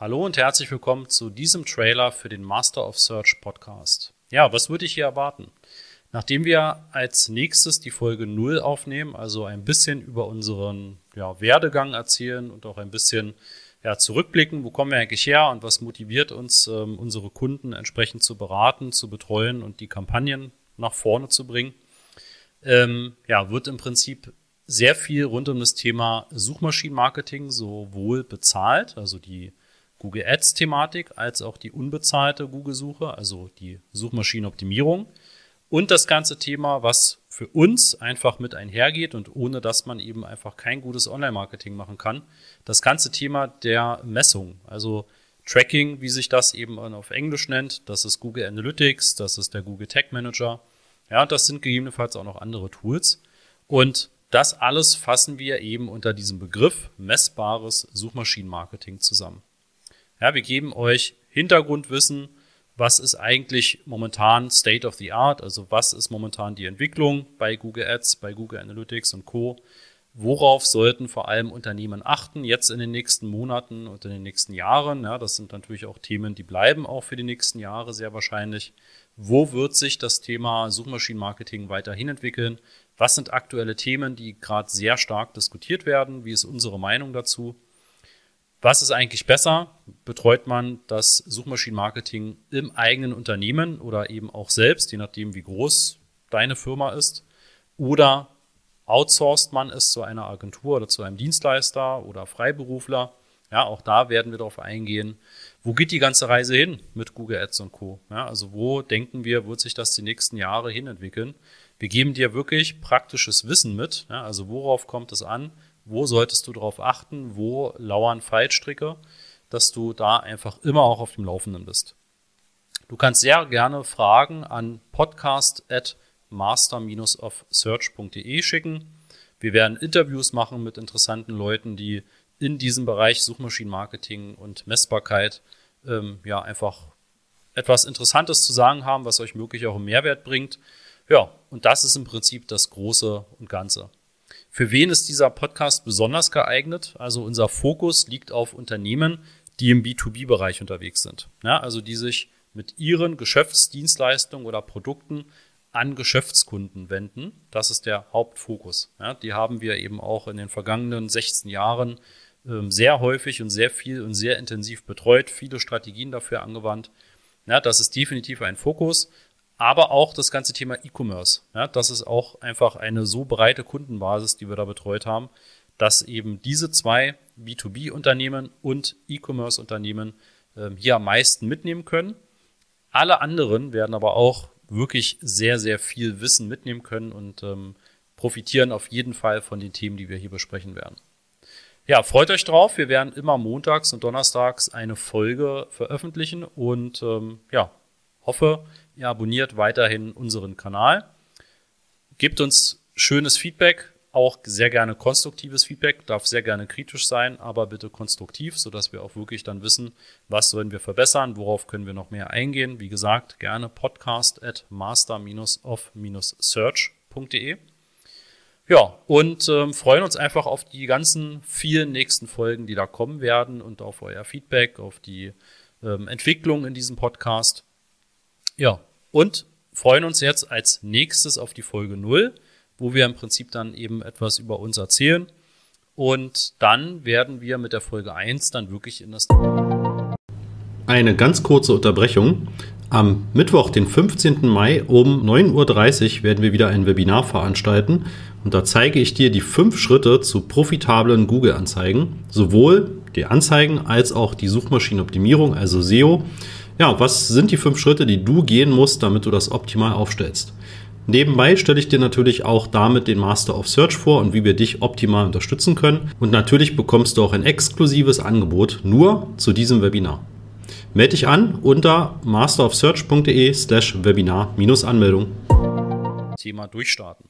Hallo und herzlich willkommen zu diesem Trailer für den Master of Search Podcast. Ja, was würde ich hier erwarten? Nachdem wir als nächstes die Folge 0 aufnehmen, also ein bisschen über unseren ja, Werdegang erzählen und auch ein bisschen ja, zurückblicken, wo kommen wir eigentlich her und was motiviert uns, ähm, unsere Kunden entsprechend zu beraten, zu betreuen und die Kampagnen nach vorne zu bringen, ähm, ja, wird im Prinzip sehr viel rund um das Thema Suchmaschinenmarketing sowohl bezahlt, also die Google Ads-Thematik als auch die unbezahlte Google-Suche, also die Suchmaschinenoptimierung. Und das ganze Thema, was für uns einfach mit einhergeht und ohne dass man eben einfach kein gutes Online-Marketing machen kann, das ganze Thema der Messung, also Tracking, wie sich das eben auf Englisch nennt, das ist Google Analytics, das ist der Google Tag Manager, ja, das sind gegebenenfalls auch noch andere Tools. Und das alles fassen wir eben unter diesem Begriff messbares Suchmaschinenmarketing zusammen. Ja, wir geben euch Hintergrundwissen, was ist eigentlich momentan State of the Art, also was ist momentan die Entwicklung bei Google Ads, bei Google Analytics und Co. Worauf sollten vor allem Unternehmen achten jetzt in den nächsten Monaten und in den nächsten Jahren? Ja, das sind natürlich auch Themen, die bleiben auch für die nächsten Jahre sehr wahrscheinlich. Wo wird sich das Thema Suchmaschinenmarketing weiterhin entwickeln? Was sind aktuelle Themen, die gerade sehr stark diskutiert werden? Wie ist unsere Meinung dazu? Was ist eigentlich besser? Betreut man das Suchmaschinenmarketing im eigenen Unternehmen oder eben auch selbst, je nachdem, wie groß deine Firma ist? Oder outsourced man es zu einer Agentur oder zu einem Dienstleister oder Freiberufler? Ja, auch da werden wir darauf eingehen. Wo geht die ganze Reise hin mit Google Ads und Co? Ja, also wo denken wir, wird sich das die nächsten Jahre hin entwickeln? Wir geben dir wirklich praktisches Wissen mit. Ja, also worauf kommt es an? Wo solltest du darauf achten, wo lauern Fallstricke, dass du da einfach immer auch auf dem Laufenden bist. Du kannst sehr gerne Fragen an podcast.master-of-search.de schicken. Wir werden Interviews machen mit interessanten Leuten, die in diesem Bereich Suchmaschinenmarketing und Messbarkeit ähm, ja einfach etwas Interessantes zu sagen haben, was euch möglich auch einen Mehrwert bringt. Ja, und das ist im Prinzip das Große und Ganze. Für wen ist dieser Podcast besonders geeignet? Also unser Fokus liegt auf Unternehmen, die im B2B-Bereich unterwegs sind. Ja, also die sich mit ihren Geschäftsdienstleistungen oder Produkten an Geschäftskunden wenden. Das ist der Hauptfokus. Ja, die haben wir eben auch in den vergangenen 16 Jahren ähm, sehr häufig und sehr viel und sehr intensiv betreut, viele Strategien dafür angewandt. Ja, das ist definitiv ein Fokus aber auch das ganze Thema E-Commerce. Ja, das ist auch einfach eine so breite Kundenbasis, die wir da betreut haben, dass eben diese zwei B2B-Unternehmen und E-Commerce-Unternehmen ähm, hier am meisten mitnehmen können. Alle anderen werden aber auch wirklich sehr, sehr viel Wissen mitnehmen können und ähm, profitieren auf jeden Fall von den Themen, die wir hier besprechen werden. Ja, freut euch drauf. Wir werden immer montags und donnerstags eine Folge veröffentlichen und ähm, ja, hoffe, Ihr abonniert weiterhin unseren Kanal. Gebt uns schönes Feedback, auch sehr gerne konstruktives Feedback, darf sehr gerne kritisch sein, aber bitte konstruktiv, sodass wir auch wirklich dann wissen, was sollen wir verbessern, worauf können wir noch mehr eingehen. Wie gesagt, gerne podcast at master-of-search.de. Ja, und ähm, freuen uns einfach auf die ganzen vielen nächsten Folgen, die da kommen werden und auf euer Feedback, auf die ähm, Entwicklung in diesem Podcast. Ja, und freuen uns jetzt als nächstes auf die Folge 0, wo wir im Prinzip dann eben etwas über uns erzählen. Und dann werden wir mit der Folge 1 dann wirklich in das. Eine ganz kurze Unterbrechung. Am Mittwoch, den 15. Mai um 9.30 Uhr werden wir wieder ein Webinar veranstalten und da zeige ich dir die fünf Schritte zu profitablen Google-Anzeigen, sowohl die Anzeigen als auch die Suchmaschinenoptimierung, also SEO. Ja, was sind die fünf Schritte, die du gehen musst, damit du das optimal aufstellst? Nebenbei stelle ich dir natürlich auch damit den Master of Search vor und wie wir dich optimal unterstützen können. Und natürlich bekommst du auch ein exklusives Angebot nur zu diesem Webinar. Melde dich an unter masterofsearch.de slash Webinar-Anmeldung. Thema durchstarten.